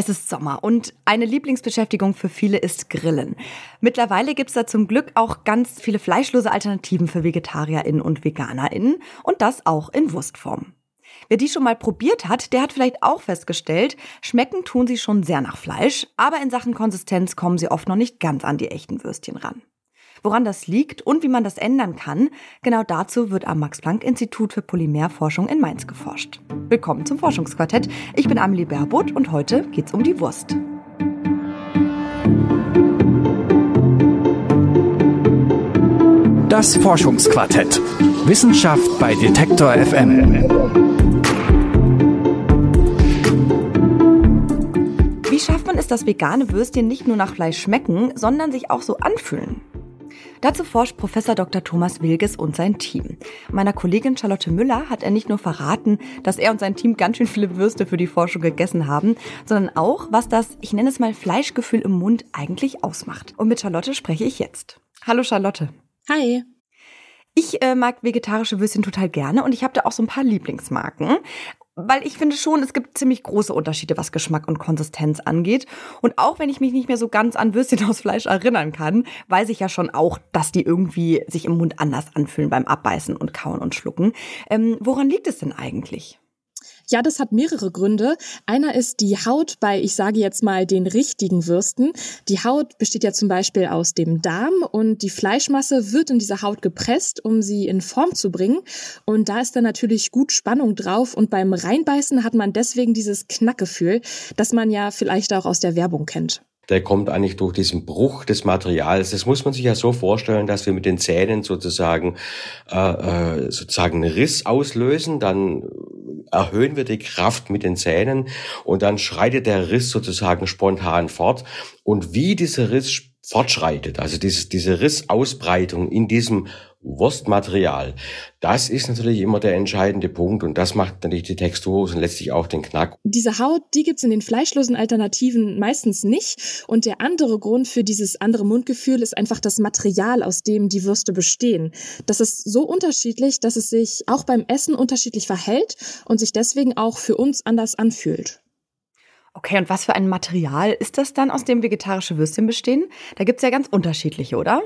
Es ist Sommer und eine Lieblingsbeschäftigung für viele ist Grillen. Mittlerweile gibt es da zum Glück auch ganz viele fleischlose Alternativen für VegetarierInnen und VeganerInnen und das auch in Wurstform. Wer die schon mal probiert hat, der hat vielleicht auch festgestellt, schmecken tun sie schon sehr nach Fleisch, aber in Sachen Konsistenz kommen sie oft noch nicht ganz an die echten Würstchen ran. Woran das liegt und wie man das ändern kann, genau dazu wird am Max-Planck-Institut für Polymerforschung in Mainz geforscht. Willkommen zum Forschungsquartett. Ich bin Amelie Berbot und heute geht's um die Wurst. Das Forschungsquartett. Wissenschaft bei Detektor FM. Wie schafft man es, dass vegane Würstchen nicht nur nach Fleisch schmecken, sondern sich auch so anfühlen? Dazu forscht Professor Dr. Thomas Wilges und sein Team. Meiner Kollegin Charlotte Müller hat er nicht nur verraten, dass er und sein Team ganz schön viele Würste für die Forschung gegessen haben, sondern auch, was das, ich nenne es mal Fleischgefühl im Mund eigentlich ausmacht. Und mit Charlotte spreche ich jetzt. Hallo Charlotte. Hi. Ich äh, mag vegetarische Würstchen total gerne und ich habe da auch so ein paar Lieblingsmarken weil ich finde schon, es gibt ziemlich große Unterschiede, was Geschmack und Konsistenz angeht. Und auch wenn ich mich nicht mehr so ganz an Würstchen aus Fleisch erinnern kann, weiß ich ja schon auch, dass die irgendwie sich im Mund anders anfühlen beim Abbeißen und Kauen und Schlucken. Ähm, woran liegt es denn eigentlich? Ja, das hat mehrere Gründe. Einer ist die Haut bei, ich sage jetzt mal, den richtigen Würsten. Die Haut besteht ja zum Beispiel aus dem Darm und die Fleischmasse wird in dieser Haut gepresst, um sie in Form zu bringen. Und da ist dann natürlich gut Spannung drauf und beim Reinbeißen hat man deswegen dieses Knackgefühl, das man ja vielleicht auch aus der Werbung kennt der kommt eigentlich durch diesen Bruch des Materials. Das muss man sich ja so vorstellen, dass wir mit den Zähnen sozusagen äh, äh sozusagen einen Riss auslösen, dann erhöhen wir die Kraft mit den Zähnen und dann schreitet der Riss sozusagen spontan fort. Und wie dieser Riss fortschreitet, also diese, diese Rissausbreitung in diesem Wurstmaterial, das ist natürlich immer der entscheidende Punkt und das macht natürlich die Textur und letztlich auch den Knack. Diese Haut, die gibt's in den fleischlosen Alternativen meistens nicht und der andere Grund für dieses andere Mundgefühl ist einfach das Material, aus dem die Würste bestehen. Das ist so unterschiedlich, dass es sich auch beim Essen unterschiedlich verhält und sich deswegen auch für uns anders anfühlt. Okay, und was für ein Material ist das dann, aus dem vegetarische Würstchen bestehen? Da gibt's ja ganz unterschiedliche, oder?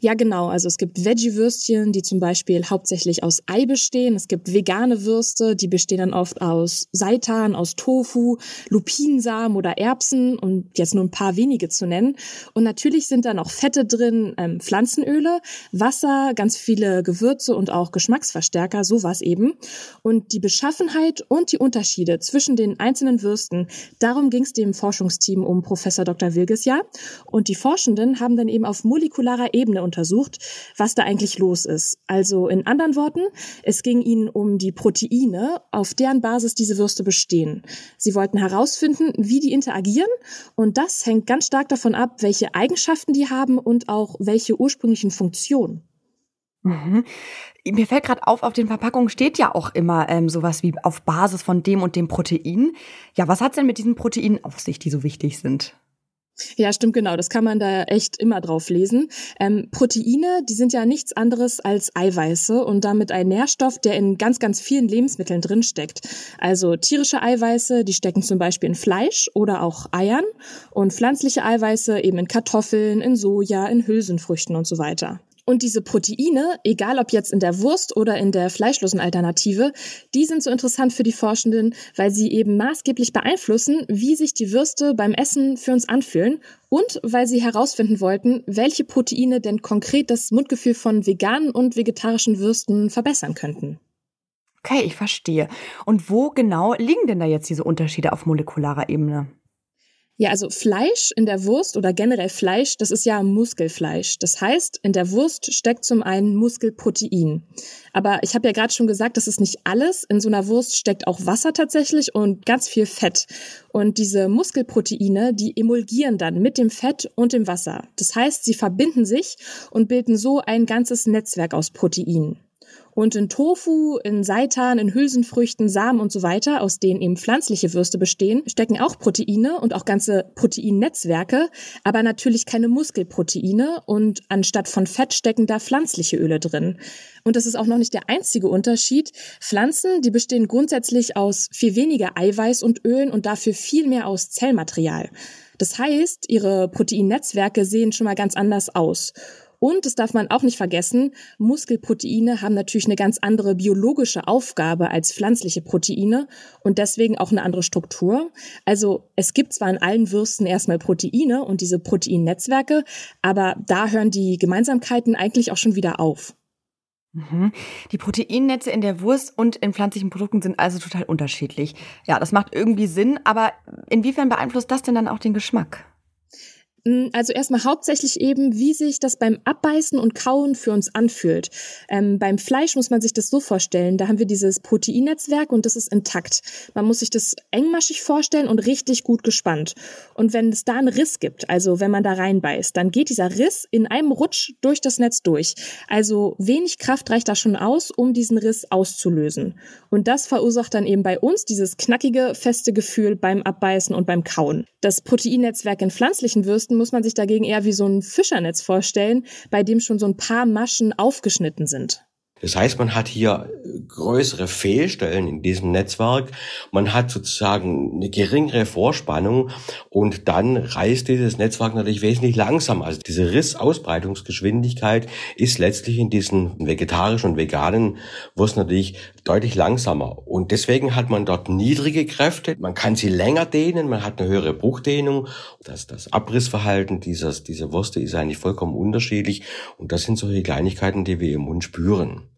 Ja, genau. Also es gibt Veggie-Würstchen, die zum Beispiel hauptsächlich aus Ei bestehen. Es gibt vegane Würste, die bestehen dann oft aus Seitan, aus Tofu, Lupinensamen oder Erbsen, um jetzt nur ein paar wenige zu nennen. Und natürlich sind da noch Fette drin, ähm, Pflanzenöle, Wasser, ganz viele Gewürze und auch Geschmacksverstärker, sowas eben. Und die Beschaffenheit und die Unterschiede zwischen den einzelnen Würsten, darum ging es dem Forschungsteam um Professor Dr. Wilges ja. Und die Forschenden haben dann eben auf molekularer Ebene untersucht, was da eigentlich los ist. Also in anderen Worten, es ging ihnen um die Proteine, auf deren Basis diese Würste bestehen. Sie wollten herausfinden, wie die interagieren und das hängt ganz stark davon ab, welche Eigenschaften die haben und auch welche ursprünglichen Funktionen. Mhm. Mir fällt gerade auf, auf den Verpackungen steht ja auch immer ähm, sowas wie auf Basis von dem und dem Protein. Ja, was hat's denn mit diesen Proteinen auf sich, die so wichtig sind? Ja, stimmt genau. Das kann man da echt immer drauf lesen. Ähm, Proteine, die sind ja nichts anderes als Eiweiße und damit ein Nährstoff, der in ganz, ganz vielen Lebensmitteln drin steckt. Also tierische Eiweiße, die stecken zum Beispiel in Fleisch oder auch Eiern und pflanzliche Eiweiße eben in Kartoffeln, in Soja, in Hülsenfrüchten und so weiter. Und diese Proteine, egal ob jetzt in der Wurst oder in der fleischlosen Alternative, die sind so interessant für die Forschenden, weil sie eben maßgeblich beeinflussen, wie sich die Würste beim Essen für uns anfühlen und weil sie herausfinden wollten, welche Proteine denn konkret das Mundgefühl von veganen und vegetarischen Würsten verbessern könnten. Okay, ich verstehe. Und wo genau liegen denn da jetzt diese Unterschiede auf molekularer Ebene? Ja, also Fleisch in der Wurst oder generell Fleisch, das ist ja Muskelfleisch. Das heißt, in der Wurst steckt zum einen Muskelprotein. Aber ich habe ja gerade schon gesagt, das ist nicht alles. In so einer Wurst steckt auch Wasser tatsächlich und ganz viel Fett. Und diese Muskelproteine, die emulgieren dann mit dem Fett und dem Wasser. Das heißt, sie verbinden sich und bilden so ein ganzes Netzwerk aus Proteinen. Und in Tofu, in Seitan, in Hülsenfrüchten, Samen und so weiter, aus denen eben pflanzliche Würste bestehen, stecken auch Proteine und auch ganze Proteinnetzwerke, aber natürlich keine Muskelproteine und anstatt von Fett stecken da pflanzliche Öle drin. Und das ist auch noch nicht der einzige Unterschied. Pflanzen, die bestehen grundsätzlich aus viel weniger Eiweiß und Ölen und dafür viel mehr aus Zellmaterial. Das heißt, ihre Proteinnetzwerke sehen schon mal ganz anders aus. Und, das darf man auch nicht vergessen, Muskelproteine haben natürlich eine ganz andere biologische Aufgabe als pflanzliche Proteine und deswegen auch eine andere Struktur. Also es gibt zwar in allen Würsten erstmal Proteine und diese Proteinnetzwerke, aber da hören die Gemeinsamkeiten eigentlich auch schon wieder auf. Mhm. Die Proteinnetze in der Wurst und in pflanzlichen Produkten sind also total unterschiedlich. Ja, das macht irgendwie Sinn, aber inwiefern beeinflusst das denn dann auch den Geschmack? Mm, also erstmal hauptsächlich eben, wie sich das beim Abbeißen und Kauen für uns anfühlt. Ähm, beim Fleisch muss man sich das so vorstellen. Da haben wir dieses Proteinnetzwerk und das ist intakt. Man muss sich das engmaschig vorstellen und richtig gut gespannt. Und wenn es da einen Riss gibt, also wenn man da reinbeißt, dann geht dieser Riss in einem Rutsch durch das Netz durch. Also wenig Kraft reicht da schon aus, um diesen Riss auszulösen. Und das verursacht dann eben bei uns dieses knackige, feste Gefühl beim Abbeißen und beim Kauen. Das Proteinnetzwerk in pflanzlichen Würsten muss man sich dagegen eher wie so ein Fischernetz vorstellen, bei dem schon so ein paar Maschen aufgeschnitten sind. Das heißt, man hat hier größere Fehlstellen in diesem Netzwerk. Man hat sozusagen eine geringere Vorspannung und dann reißt dieses Netzwerk natürlich wesentlich langsamer. Also diese Rissausbreitungsgeschwindigkeit ist letztlich in diesen vegetarischen und veganen Wurst natürlich deutlich langsamer. Und deswegen hat man dort niedrige Kräfte. Man kann sie länger dehnen. Man hat eine höhere Bruchdehnung. Das, das Abrissverhalten dieses, dieser Würste ist eigentlich vollkommen unterschiedlich. Und das sind solche Kleinigkeiten, die wir im Mund spüren.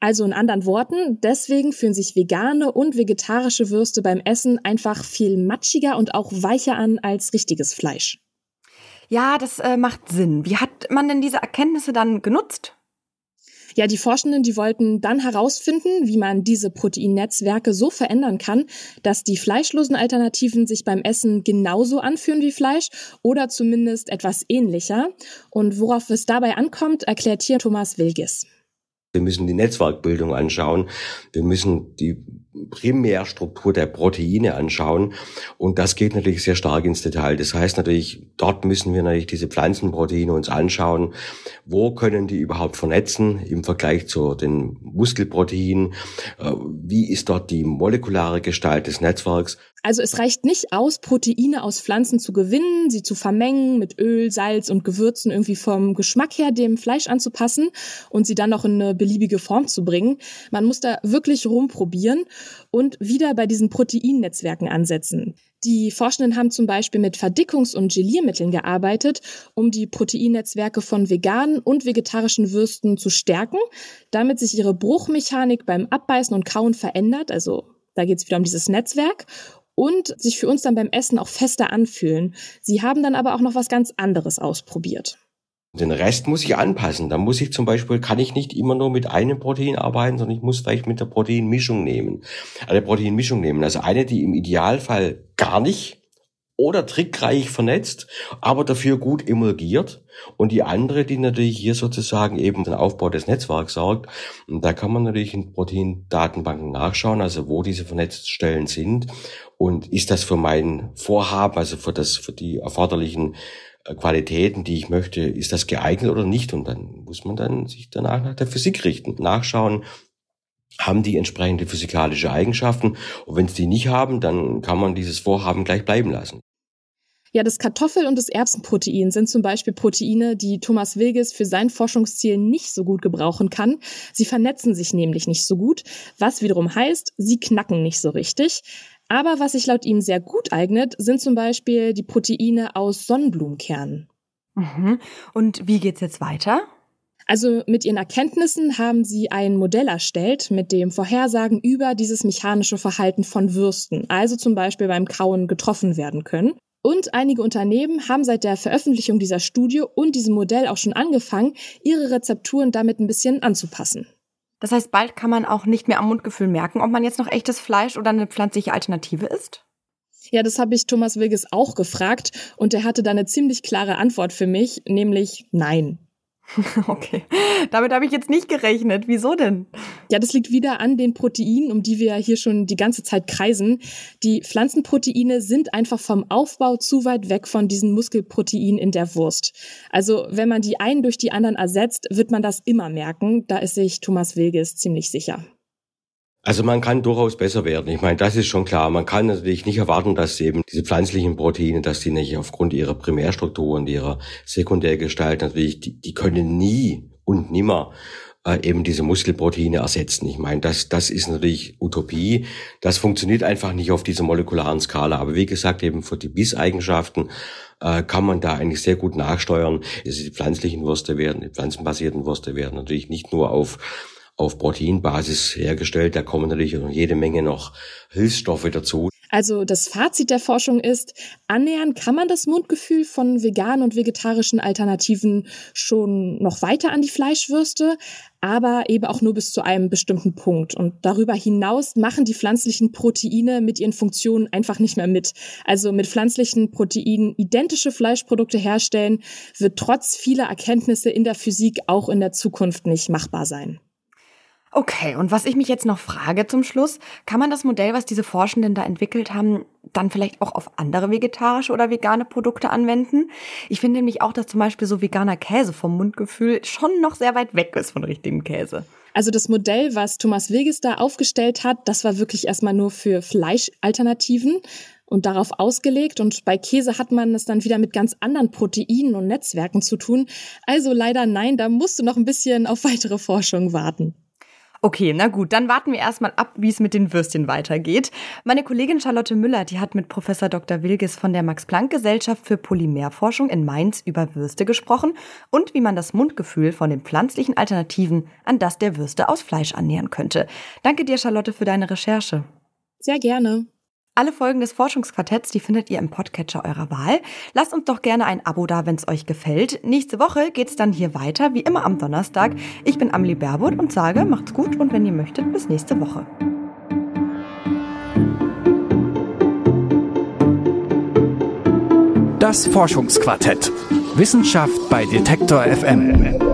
Also in anderen Worten, deswegen fühlen sich vegane und vegetarische Würste beim Essen einfach viel matschiger und auch weicher an als richtiges Fleisch. Ja, das äh, macht Sinn. Wie hat man denn diese Erkenntnisse dann genutzt? Ja, die Forschenden, die wollten dann herausfinden, wie man diese Proteinnetzwerke so verändern kann, dass die fleischlosen Alternativen sich beim Essen genauso anfühlen wie Fleisch oder zumindest etwas ähnlicher. Und worauf es dabei ankommt, erklärt hier Thomas Wilgis. Wir müssen die Netzwerkbildung anschauen. Wir müssen die Primärstruktur der Proteine anschauen. Und das geht natürlich sehr stark ins Detail. Das heißt natürlich, dort müssen wir natürlich diese Pflanzenproteine uns anschauen. Wo können die überhaupt vernetzen im Vergleich zu den Muskelproteinen? Äh, wie ist dort die molekulare Gestalt des Netzwerks? Also es reicht nicht aus, Proteine aus Pflanzen zu gewinnen, sie zu vermengen mit Öl, Salz und Gewürzen irgendwie vom Geschmack her dem Fleisch anzupassen und sie dann noch in eine beliebige Form zu bringen. Man muss da wirklich rumprobieren und wieder bei diesen Proteinnetzwerken ansetzen. Die Forschenden haben zum Beispiel mit Verdickungs- und Geliermitteln gearbeitet, um die Proteinnetzwerke von veganen und vegetarischen Würsten zu stärken, damit sich ihre Bruchmechanik beim Abbeißen und Kauen verändert. Also da geht es wieder um dieses Netzwerk und sich für uns dann beim Essen auch fester anfühlen. Sie haben dann aber auch noch was ganz anderes ausprobiert. Den Rest muss ich anpassen. Da muss ich zum Beispiel, kann ich nicht immer nur mit einem Protein arbeiten, sondern ich muss vielleicht mit der Proteinmischung nehmen. Eine Proteinmischung nehmen. Also eine, die im Idealfall gar nicht oder trickreich vernetzt, aber dafür gut emulgiert. Und die andere, die natürlich hier sozusagen eben den Aufbau des Netzwerks sorgt. Und da kann man natürlich in Proteindatenbanken nachschauen, also wo diese Vernetzstellen sind. Und ist das für mein Vorhaben, also für das, für die erforderlichen Qualitäten, die ich möchte, ist das geeignet oder nicht? Und dann muss man dann sich danach nach der Physik richten, nachschauen, haben die entsprechende physikalische Eigenschaften. Und wenn es die nicht haben, dann kann man dieses Vorhaben gleich bleiben lassen. Ja, das Kartoffel- und das Erbsenprotein sind zum Beispiel Proteine, die Thomas Wilges für sein Forschungsziel nicht so gut gebrauchen kann. Sie vernetzen sich nämlich nicht so gut, was wiederum heißt, sie knacken nicht so richtig. Aber was sich laut ihm sehr gut eignet, sind zum Beispiel die Proteine aus Sonnenblumenkernen. Mhm. Und wie geht's jetzt weiter? Also mit ihren Erkenntnissen haben sie ein Modell erstellt, mit dem Vorhersagen über dieses mechanische Verhalten von Würsten, also zum Beispiel beim Kauen, getroffen werden können. Und einige Unternehmen haben seit der Veröffentlichung dieser Studie und diesem Modell auch schon angefangen, ihre Rezepturen damit ein bisschen anzupassen. Das heißt, bald kann man auch nicht mehr am Mundgefühl merken, ob man jetzt noch echtes Fleisch oder eine pflanzliche Alternative isst? Ja, das habe ich Thomas Wilges auch gefragt und er hatte da eine ziemlich klare Antwort für mich, nämlich nein. Okay, damit habe ich jetzt nicht gerechnet. Wieso denn? Ja, das liegt wieder an den Proteinen, um die wir hier schon die ganze Zeit kreisen. Die Pflanzenproteine sind einfach vom Aufbau zu weit weg von diesen Muskelproteinen in der Wurst. Also wenn man die einen durch die anderen ersetzt, wird man das immer merken. Da ist sich Thomas Wilges ziemlich sicher. Also man kann durchaus besser werden. Ich meine, das ist schon klar. Man kann natürlich nicht erwarten, dass eben diese pflanzlichen Proteine, dass die nicht aufgrund ihrer Primärstruktur und ihrer Sekundärgestalt natürlich, die, die können nie und nimmer äh, eben diese Muskelproteine ersetzen. Ich meine, das, das ist natürlich Utopie. Das funktioniert einfach nicht auf dieser molekularen Skala. Aber wie gesagt, eben für die Bisseigenschaften äh, kann man da eigentlich sehr gut nachsteuern. Also die pflanzlichen Würste werden, die pflanzenbasierten Würste werden natürlich nicht nur auf auf Proteinbasis hergestellt. Da kommen natürlich jede Menge noch Hilfsstoffe dazu. Also das Fazit der Forschung ist, annähern kann man das Mundgefühl von veganen und vegetarischen Alternativen schon noch weiter an die Fleischwürste, aber eben auch nur bis zu einem bestimmten Punkt. Und darüber hinaus machen die pflanzlichen Proteine mit ihren Funktionen einfach nicht mehr mit. Also mit pflanzlichen Proteinen identische Fleischprodukte herstellen, wird trotz vieler Erkenntnisse in der Physik auch in der Zukunft nicht machbar sein. Okay, und was ich mich jetzt noch frage zum Schluss, kann man das Modell, was diese Forschenden da entwickelt haben, dann vielleicht auch auf andere vegetarische oder vegane Produkte anwenden? Ich finde nämlich auch, dass zum Beispiel so veganer Käse vom Mundgefühl schon noch sehr weit weg ist von richtigem Käse. Also das Modell, was Thomas Weges da aufgestellt hat, das war wirklich erstmal nur für Fleischalternativen und darauf ausgelegt. Und bei Käse hat man es dann wieder mit ganz anderen Proteinen und Netzwerken zu tun. Also leider nein, da musst du noch ein bisschen auf weitere Forschung warten. Okay, na gut, dann warten wir erstmal ab, wie es mit den Würstchen weitergeht. Meine Kollegin Charlotte Müller, die hat mit Professor Dr. Wilges von der Max-Planck-Gesellschaft für Polymerforschung in Mainz über Würste gesprochen und wie man das Mundgefühl von den pflanzlichen Alternativen an das der Würste aus Fleisch annähern könnte. Danke dir, Charlotte, für deine Recherche. Sehr gerne. Alle Folgen des Forschungsquartetts, die findet ihr im Podcatcher eurer Wahl. Lasst uns doch gerne ein Abo da, wenn es euch gefällt. Nächste Woche geht's dann hier weiter, wie immer am Donnerstag. Ich bin Amelie Berbot und sage, macht's gut und wenn ihr möchtet, bis nächste Woche. Das Forschungsquartett. Wissenschaft bei Detektor FM.